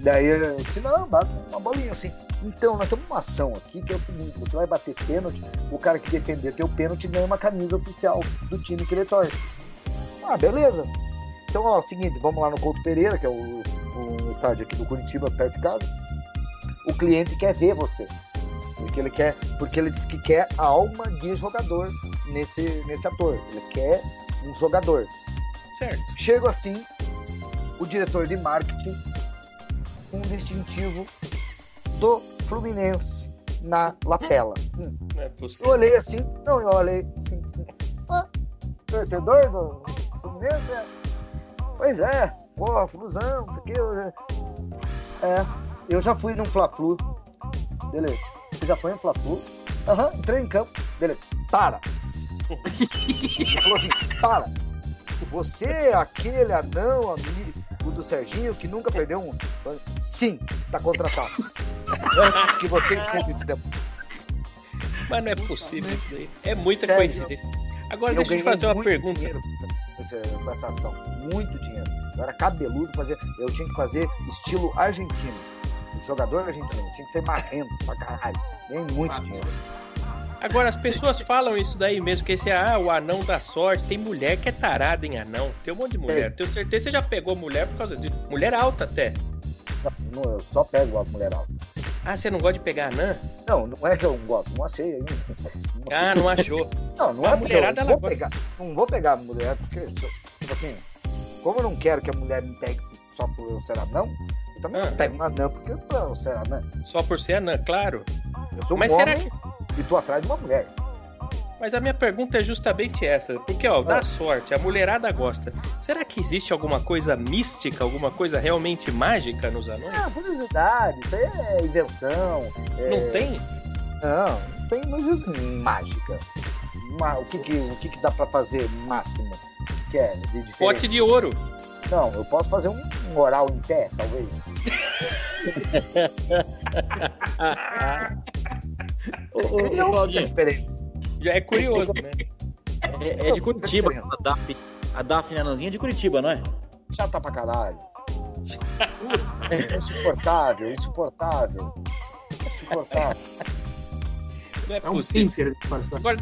Daí eu disse: Não, bato uma bolinha assim. Então, nós temos uma ação aqui que é o seguinte: você vai bater pênalti, o cara que defender teu pênalti ganha uma camisa oficial do time que ele torce. Ah, beleza. Então, ó, seguinte, vamos lá no Couto Pereira, que é o, um estádio aqui do Curitiba, perto de casa. O cliente quer ver você. Porque ele quer, porque ele diz que quer a alma de jogador nesse, nesse ator. Ele quer um jogador. Certo. Chego assim, o diretor de marketing, um distintivo do Fluminense na lapela. Hum. É Eu olhei assim, não, eu olhei assim, assim. Ah, torcedor do Fluminense? é? Pois é, porra, Flusão, isso aqui. Eu. É, eu já fui num Fla-Flu. Beleza. Você já foi no Fla-Flu? Aham, entrei em campo. Beleza. Para. Ele falou assim, para. Você é aquele anão amigo do Serginho que nunca perdeu um. Sim, tá contratado. que você entende de. Mas não é possível isso daí. É muita Sério. coincidência. Agora Eu deixa eu te fazer uma muito pergunta. dinheiro com essa, ação. Muito dinheiro. Eu era cabeludo, fazia, eu tinha que fazer estilo argentino. Jogador argentino. Eu tinha que ser marrento pra caralho. Ganhei muito dinheiro. Agora as pessoas falam isso daí mesmo, que esse ah, o anão da sorte. Tem mulher que é tarada em anão. Tem um monte de mulher. Tenho certeza que você já pegou mulher por causa disso. Mulher alta até. Não, eu só pego a mulher alta. Ah, você não gosta de pegar anã? Não, não é que eu não gosto, não achei ainda. Ah, não achou. Não, não a é porque eu mulherada, não ela vou gosta. pegar. Não vou pegar a mulher, porque, tipo assim, como eu não quero que a mulher me pegue só por eu ser anão, eu também Ah. não pego uma anã porque por eu ser anã. Só por ser anã, claro. Eu sou um Mas será homem e tô atrás de uma mulher. Mas a minha pergunta é justamente essa. Porque, ó, dá Ah. sorte, a mulherada gosta. Será que existe alguma coisa mística, alguma coisa realmente mágica nos anões? Ah, curiosidade, isso aí é invenção. é- Não tem? Não, não tem coisa mágica. Ma- o que que, o que que dá pra fazer máximo? Que é de? Pote de ouro. Não, eu posso fazer um, um oral em pé, talvez. Ô, ô, ô, Claudinho. Já é curioso, né? é, é de Curitiba. A Daphne, a Daphne Ananzinha é de Curitiba, não é? Chata pra caralho. Insuportável, insuportável. Insuportável. Não é É um possível. passar. Agora,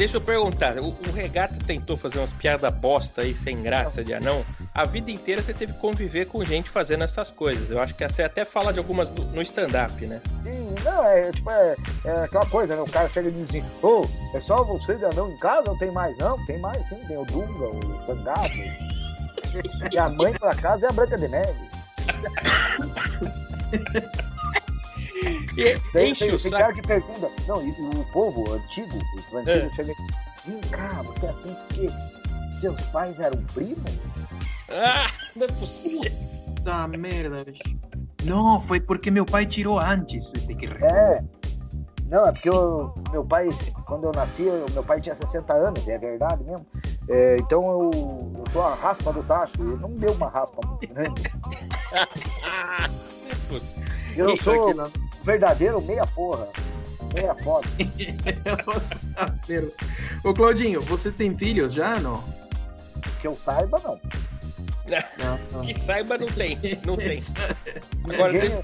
deixa eu perguntar. O, o Regata tentou fazer umas piadas bosta aí, sem graça de anão. A vida inteira você teve que conviver com gente fazendo essas coisas. Eu acho que você até fala de algumas do- no stand-up, né? Sim, não, é tipo, é, é aquela coisa, né? O cara chega e diz assim, ô, é só você de anão em casa ou tem mais? Não, tem mais sim, tem o Dunga, o Sangato. e a mãe pra casa é a Branca de Neve. E Tem, enche tem, o tem saco. cara que pergunta, não, e o povo antigo, os antigos, chegam e vem cá, você é assim porque seus pais eram primos? Ah, não é possível. Puta merda, bicho. Não, foi porque meu pai tirou antes de que É. Não, é porque eu- meu pai, quando eu nasci, eu- meu pai tinha 60 anos, é verdade mesmo. É, então eu, eu sou a raspa do tacho, e ele não deu uma raspa muito grande. Eu Isso sou aqui verdadeiro meia porra. Meia foda. Ô Claudinho, você tem filhos já, não? Que eu saiba, não. Não, não. Que saiba, não tem. Não tem. Agora, Ninguém- deixa-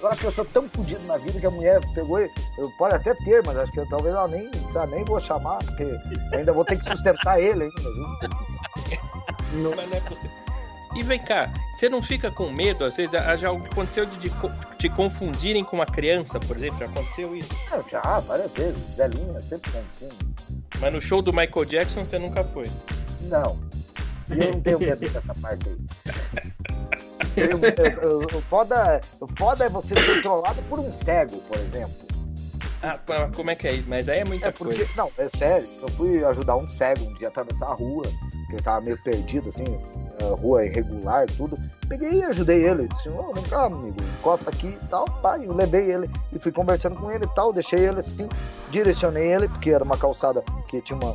Eu acho que eu sou tão fodido na vida que a mulher pegou e. Eu pode até ter, mas acho que eu, talvez ela nem, sabe, nem vou chamar, porque eu ainda vou ter que sustentar ele ainda, viu? mas não é possível. E vem cá, você não fica com medo, às vezes, ah, já aconteceu de, te confundirem com uma criança, por exemplo? Já aconteceu isso? Eu já, várias vezes, velhinha, sempre confundo. Mas no show do Michael Jackson você nunca foi. Não. Eu não tenho medo dessa parte aí. Eu- eu- eu- O foda, o foda é você ser controlado por um cego, por exemplo. Ah, como é que é isso? Mas aí é muita É porque, coisa. não, é sério. Eu fui ajudar um cego um dia a atravessar a rua, porque ele tava meio perdido, assim, rua irregular tudo. Peguei e ajudei ele. Disse, ô, vem cá, amigo, encosta aqui e tal. Pai, eu levei ele e fui conversando com ele e tal. Deixei ele assim, direcionei ele, porque era uma calçada que tinha uma,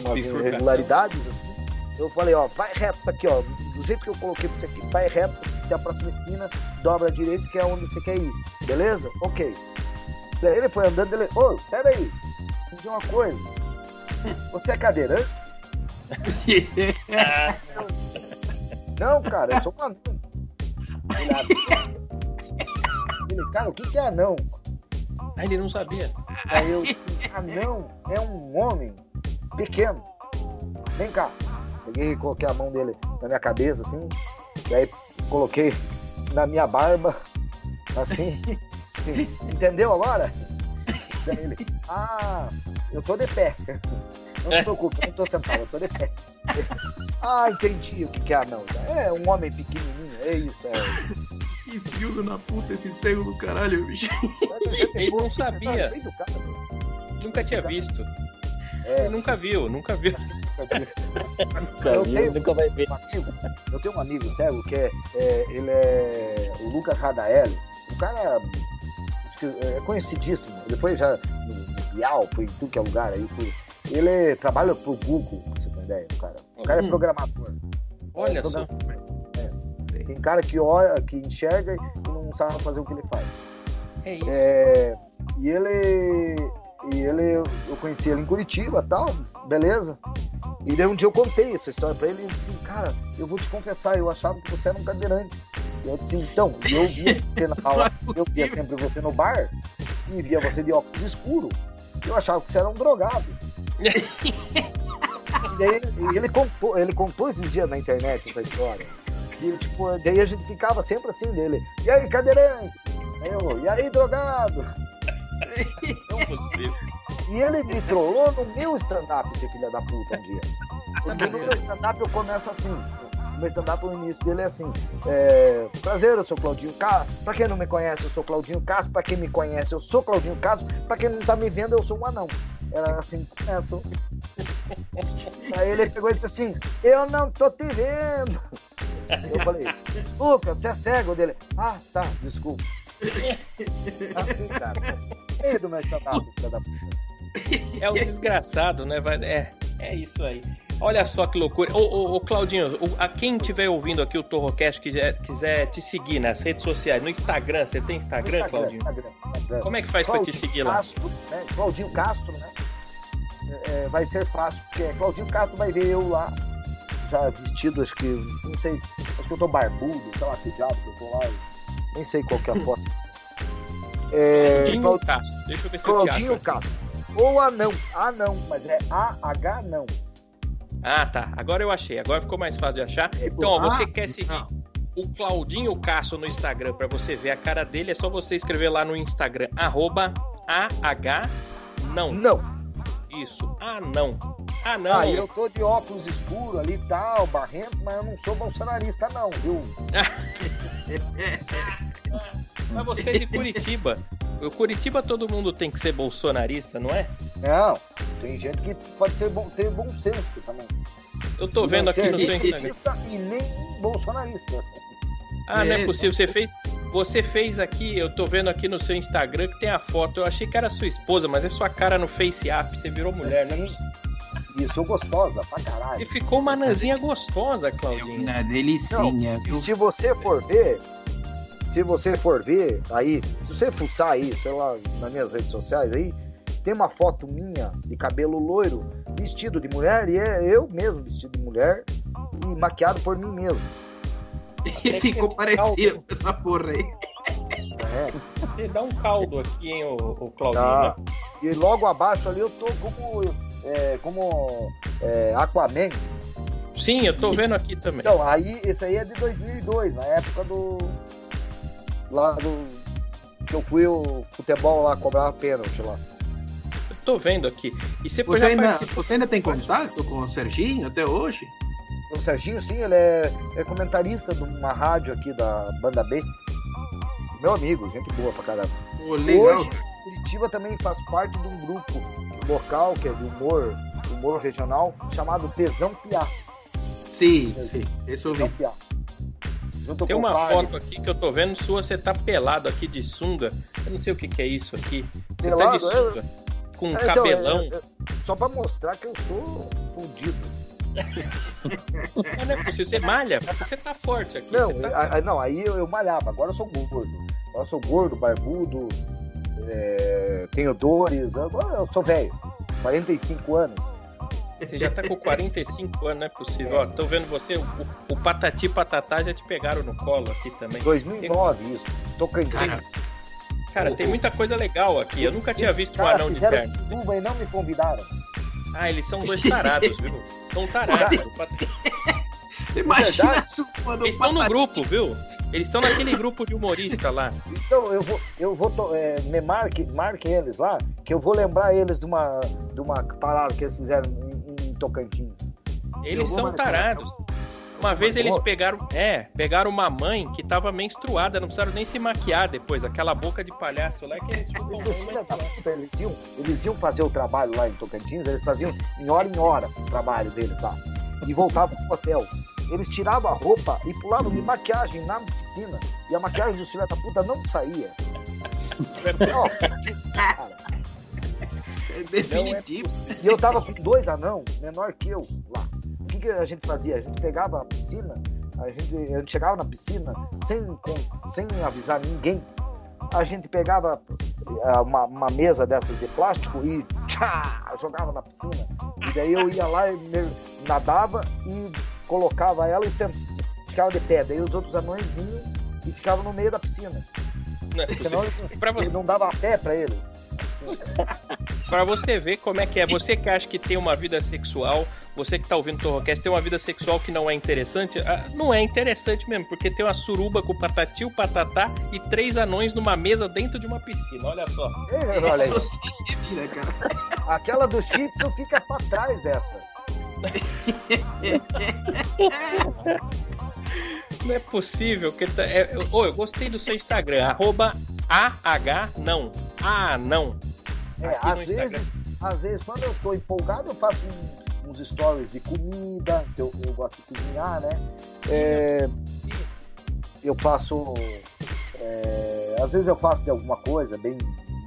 umas Bifurcação. irregularidades, assim. Eu falei, ó, vai reto aqui, ó. Do jeito que eu coloquei pra você aqui, vai reto até a próxima esquina, dobra à direita, que é onde você quer ir. Beleza? Ok. Daí ele foi andando, ele, ô, peraí, me diz uma coisa. Você é cadeirante? Não, cara, eu sou um anão. Ele, cara, o que que é anão? Ah, ele não sabia. Aí eu, anão é um homem pequeno. Vem cá. Peguei e coloquei a mão dele na minha cabeça, assim. E aí coloquei na minha barba, assim. Entendeu agora? Daí ele, ah, eu tô de pé. Não se preocupe, eu não tô sentado, eu tô de pé. Ah, entendi o que que é anão. É um homem pequenininho, é isso. É. Que filho na puta esse cego do caralho, bicho. Ele não sabia. Cara, Nunca tinha visto. É. Nunca viu, nunca viu. Eu tenho- nunca vai ver. um amigo, eu tenho um amigo cego que é, é- ele é o Lucas Radaelli. O cara é, é conhecidíssimo. Ele foi já no, Bial, foi em tudo que é lugar aí. Foi. Ele trabalha pro Google, pra você ter uma ideia, o cara. O cara é Hum. programador. Olha É, só. Tem cara que olha, que enxerga e não sabe fazer o que ele faz. É isso. É, e ele. E ele, eu conheci ele em Curitiba tal, beleza. E daí um dia eu contei essa história pra ele e ele disse, assim, cara, eu vou te confessar, eu achava que você era um cadeirante. E eu disse, então, eu via você na aula, eu via sempre você no bar e via você de óculos escuro. E eu achava que você era um drogado. E daí e ele contou, ele contou esses dias na internet essa história. E tipo, daí a gente ficava sempre assim dele. E aí, cadeirante? Eu, e aí, drogado? Não é possível. E ele me trollou no meu stand-up, esse filho da puta, um dia. Porque no meu stand-up eu começo assim. O meu stand-up, o início dele é assim. É, Prazer, eu sou Claudinho Castro. Pra quem não me conhece, eu sou Claudinho Castro. Pra quem me conhece, eu sou Claudinho Castro. Pra quem não tá me vendo, eu sou um anão. Era assim, começa. Aí ele pegou e disse assim: Eu não tô te vendo. Eu falei: Lucas, você é cego dele? Ah, tá, desculpa. Assim, cara. Meio do stand-up, filho da puta. É o desgraçado, né? É, é isso aí. Olha só que loucura. Ô, ô, ô, Claudinho, o- a quem estiver ouvindo aqui o Torrocast quiser, quiser te seguir nas redes sociais, no Instagram, você tem Instagram, Claudinho? Instagram, Instagram. Como é que faz pra te seguir lá? Castro, né? Claudinho Castro, né? É, é, vai ser fácil, porque Claudinho Castro vai ver eu lá, já vestido, acho que, não sei, acho que eu tô barbudo, sei lá que que eu tô lá, nem sei qual que é a foto. É, Claudinho Clau- Castro. Deixa eu ver se Claudinho eu te acho. Castro. Ou anão, anão, mas é A-H não. Ah, tá. Agora eu achei. Agora ficou mais fácil de achar. Então, ó, você quer seguir o Claudinho Castro no Instagram pra você ver a cara dele, é só você escrever lá no Instagram, arroba AH não. Não. Isso, ah não. Ah não. Ah, eu tô de óculos escuros ali e tal, barrento, mas eu não sou bolsonarista não, viu? Mas você é de Curitiba. O Curitiba todo mundo tem que ser bolsonarista, não é? Não, tem gente que pode ser bom, ter bom senso também. Eu tô vendo aqui no seu Instagram. E nem bolsonarista. Ah, não é possível. Você fez, Você fez aqui, eu tô vendo aqui no seu Instagram que tem a foto. Eu achei que era sua esposa, mas é sua cara no Face App. Você virou mulher, né? E sou gostosa pra E caralho. ficou uma nanzinha gostosa, É Claudinho. uma delicinha, E viu? se você for ver, se você for ver aí, se você fuçar aí, sei lá, nas minhas redes sociais aí, tem uma foto minha de cabelo loiro, vestido de mulher, e é eu mesmo vestido de mulher e maquiado por mim mesmo. E ficou parecido com essa porra aí. É. Você dá um caldo aqui, hein, o, o Claudinho. Tá. né? E logo abaixo ali eu tô como, é, como é, Aquaman. Sim, eu tô vendo aqui também. Então, aí, esse aí é de 2002, na época do. Lá do. Que eu fui o futebol lá cobrar pênalti lá. Eu tô vendo aqui. E você, Você já ainda, participou- você ainda tem contato com o Serginho até hoje? O Serginho, sim, ele é, é comentarista de uma rádio aqui da Banda B. Meu amigo, gente boa pra caramba. Pô, legal. Hoje, Curitiba também faz parte de um grupo local, que é de humor, humor regional, chamado Tesão Piá. Sim, sim. Esse eu Tesão vi. Piá. Junto Tem uma foto aqui que eu tô vendo sua, você tá pelado aqui de sunga. Eu não sei o que, que é isso aqui. Você tá Pelado? de sunga. Com um É, então, cabelão. é, é, só pra mostrar que eu sou fudido. Mas não é possível. Você malha, você tá forte aqui. Não, tá- não aí eu, eu malhava, agora eu sou gordo. Agora eu sou gordo, barbudo, é, tenho dores, agora eu sou velho. 45 anos. Você já tá com 45 anos, não é possível. Ó, tô vendo você, o, o Patati e Patatá já te pegaram no colo aqui também. 2009 isso. Tocantins. Cara, Cara, tem muita coisa legal aqui. Eu nunca tinha visto um anão de suruba e não me convidaram. Ah, eles são dois tarados, viu? São tarados. Imagina isso, mano. Eles estão no grupo, viu? Eles estão naquele grupo de humorista lá. Então eu vou, eu vou to- é, me marque, marque eles lá, que eu vou lembrar eles de uma, de uma parada que eles fizeram Tocantins. Eles são tarados. Uma vez eles pegaram, é, pegaram uma mãe que tava menstruada, não precisaram nem se maquiar depois, aquela boca de palhaço lá que eles ficam eles iam, eles iam fazer o trabalho lá em Tocantins, eles faziam em hora em hora o trabalho deles lá. E voltavam pro hotel. Eles tiravam a roupa e pulavam de maquiagem na piscina. E a maquiagem dos filhos da puta não saía. Ó, cara, É definitivo. E eu tava com dois anão, menor que eu, lá. O que, que a gente fazia? A gente pegava a piscina, a gente, a gente chegava na piscina sem, com- sem avisar ninguém. A gente pegava ah, uma, uma mesa dessas de plástico e tchá, jogava na piscina. E daí eu ia lá e nadava e colocava ela e ficava de pé. Daí os outros anões vinham e ficavam no meio da piscina. Não é Senão você- não dava pé pra eles. Pra você ver como é que é. Você que acha que tem uma vida sexual, você que tá ouvindo o Torrocast, tem uma vida sexual que não é interessante, ah, não é interessante mesmo, porque tem uma suruba com patati, o patatá e três anões numa mesa dentro de uma piscina. Olha só. É, olha aí. Isso se vira, cara. Aquela do Shih Tzu fica pra trás dessa. Não é possível que tá. É, eu gostei do seu Instagram, arroba AH não. Ah, não. É, às Instagram. vezes, às vezes, quando eu tô empolgado, eu faço um- uns stories de comida, que eu, eu gosto de cozinhar, né? É, eu faço. é, às vezes eu faço de alguma coisa bem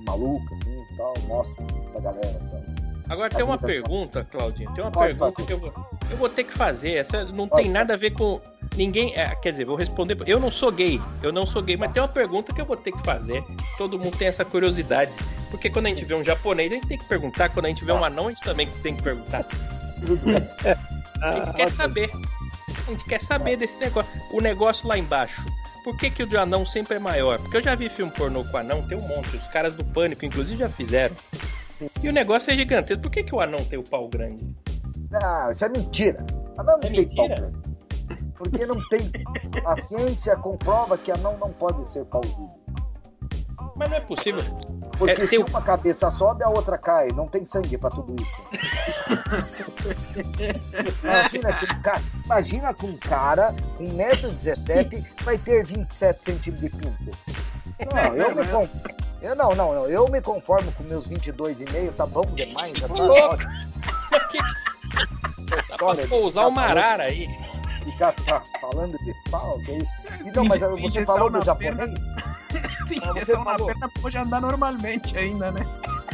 maluca, assim, e tal, mostro pra galera. Então. Agora tem uma pergunta, Claudinho. Tem uma Pode pergunta fazer. que eu vou, eu vou ter que fazer. Essa não Pode tem nada a ver com. Ninguém. é, quer dizer, vou responder. Eu não sou gay. Eu não sou gay, mas tem uma pergunta que eu vou ter que fazer. Todo mundo tem essa curiosidade. Porque quando a gente vê um japonês, a gente tem que perguntar. Quando a gente vê um anão, a gente também tem que perguntar. Bem. A gente quer saber. A gente quer saber desse negócio. O negócio lá embaixo. Por que, que o de anão sempre é maior? Porque eu já vi filme pornô com anão, tem um monte. Os caras do pânico, inclusive, já fizeram. E o negócio é gigantesco. Por que, que o anão tem o pau grande? Ah, isso é mentira. Anão não É tem pau mentira? Porque não tem. A ciência comprova que anão não pode ser pausudo. Mas não é possível. Porque É, se uma cabeça sobe, a outra cai. Não tem sangue pra tudo isso. imagina, que um cara, imagina que um cara com 1,17m vai ter 27 centímetros de pinto. Não, eu me conformo. Eu, não, não, não. Eu me conformo com meus 22,5, tá bom demais. Tá ótimo. Dá História pra ficar uma arara aí. Ficar tá falando de pau, que é isso. E não, mas você falou do na japonês? Sim, Mas é você falou. perna pode andar normalmente ainda, né?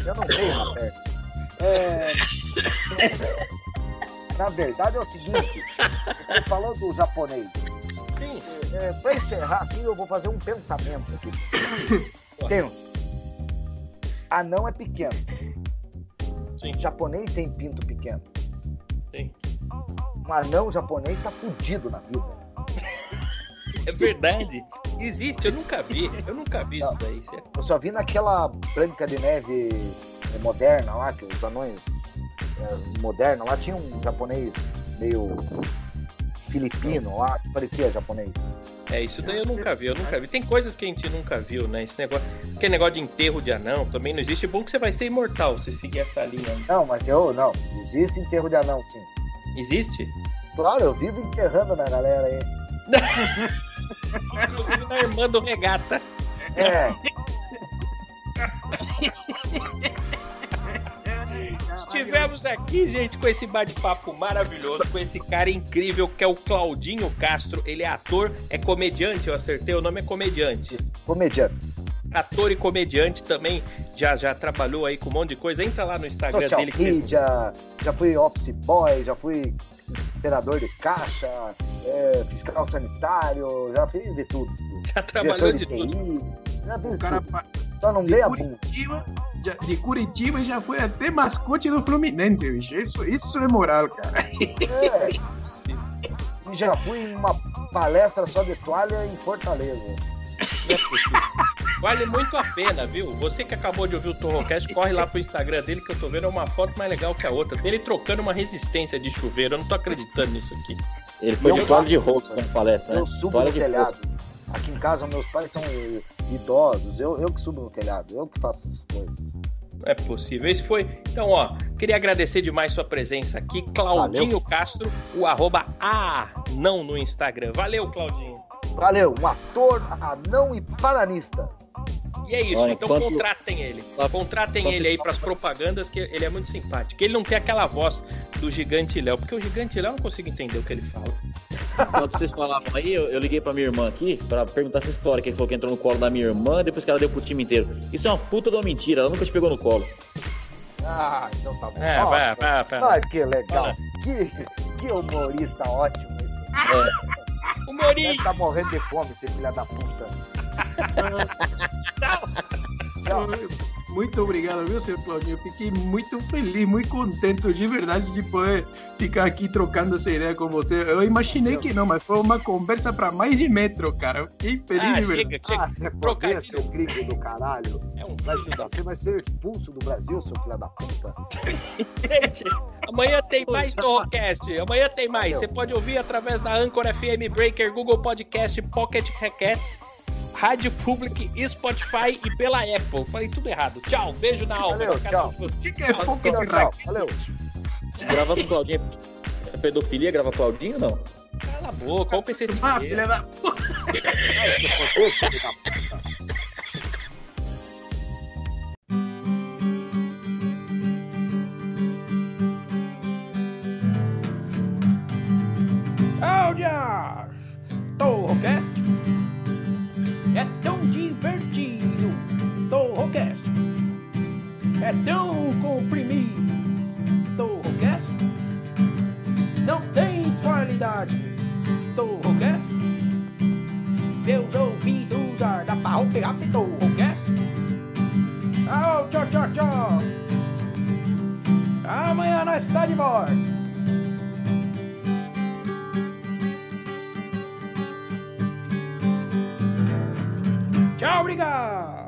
Eu não tenho uma perna. É... Na verdade é o seguinte, você falou do japonês. Sim. É, para encerrar, assim, eu vou fazer um pensamento aqui. Tenso. Anão é pequeno. Sim. Japonês tem pinto pequeno. Sim. Um anão japonês tá fudido na vida. É verdade. Existe, eu nunca vi. Eu nunca vi isso daí. É- Eu só vi naquela Branca de Neve eh, moderna lá, que os anões eh, moderna lá tinha um japonês meio filipino lá, que parecia japonês. É, isso daí eu nunca vi, eu nunca vi. Tem coisas que a gente nunca viu, né? Esse negócio, aquele negócio de enterro de anão também não existe. É bom que você vai ser imortal se seguir essa linha. Não, mas eu não. Existe enterro de anão, sim. Existe? Claro, eu vivo enterrando na galera aí. Inclusive na irmã do regata. É, Estivemos aqui, gente, com esse bate-papo maravilhoso, com esse cara incrível que é o Claudinho Castro. Ele é ator, é comediante, eu acertei, o nome é comediante. comediante. Ator e comediante também, já, já trabalhou aí com um monte de coisa. Entra lá no Instagram Social dele que você- media, já fui office boy, já fui operador de caixa, é, fiscal sanitário, já fiz de tudo. já trabalhou de Diretor tudo. TI, já fiz O cara tudo. Só não de dei a bunda. De Curitiba já foi até mascote do Fluminense, bicho. Isso, isso é moral, cara. É, e já fui em uma palestra só de toalha em Fortaleza. Não é possível. Vale muito a pena, viu? Você que acabou de ouvir o Torrocast, corre lá pro Instagram dele que eu tô vendo é uma foto mais legal que a outra. Dele trocando uma resistência de chuveiro. Eu não tô acreditando nisso aqui. Ele foi de toalha de rosto como palestra, né? Eu subo no telhado. Aqui em casa, meus pais são idosos. Eu, eu que subo no telhado. Eu que faço essas coisas. É possível. Esse foi. Então, ó, queria agradecer demais sua presença aqui. Claudinho Castro, o arroba A não no Instagram. Valeu, Claudinho. Valeu, um ator, anão e paranista. E é isso, Olha, então enquanto- contratem ele. Contratem enquanto- ele aí pras propagandas, que ele é muito simpático. Ele não tem aquela voz do Gigante Léo, porque o Gigante Léo eu não consigo entender o que ele fala. Quando vocês falavam aí, eu, eu liguei pra minha irmã aqui pra perguntar essa história, que ele falou que entrou no colo da minha irmã, depois que ela deu pro time inteiro. Isso é uma puta de uma mentira, ela nunca te pegou no colo. Ah, então tá bom. É, Nossa, vai, vai, vai. Ah, que legal. Que, que humorista ótimo esse. Humorinho! Deve tá morrendo de fome, esse filho da puta. Tchau! Tchau. Muito obrigado, viu, seu Claudinho? Eu fiquei muito feliz, muito contente de verdade de poder ficar aqui trocando essa ideia com você. Eu imaginei que não, mas foi uma conversa para mais de metro, cara. Eu fiquei feliz Ah, de verdade. chega, chega. Ah, você poder, seu gringo do caralho. É um da você vai ser expulso do Brasil, seu filho da puta. Gente, amanhã tem mais Torrocast. Amanhã tem mais. Você pode ouvir através da Anchor FM, Breaker, Google Podcast, Pocket Recasts, Rádio Public, Spotify e pela Apple. Falei tudo errado. Tchau, beijo na alma. Valeu, tchau. O que, que é Pocket Tchau, tchau. Valeu. Gravar com o Claudinho é pedofilia, gravar com o Claudinho ou não? Cala a boca, olha o PC Ah, filha da Ai, seu é tão comprimido. Torrocast não tem qualidade. Torrocast seus ouvidos dá pra pegar Torrocast. Au, tchau, tchau, tchau. Amanhã nós está de volta. Tchau, obrigado!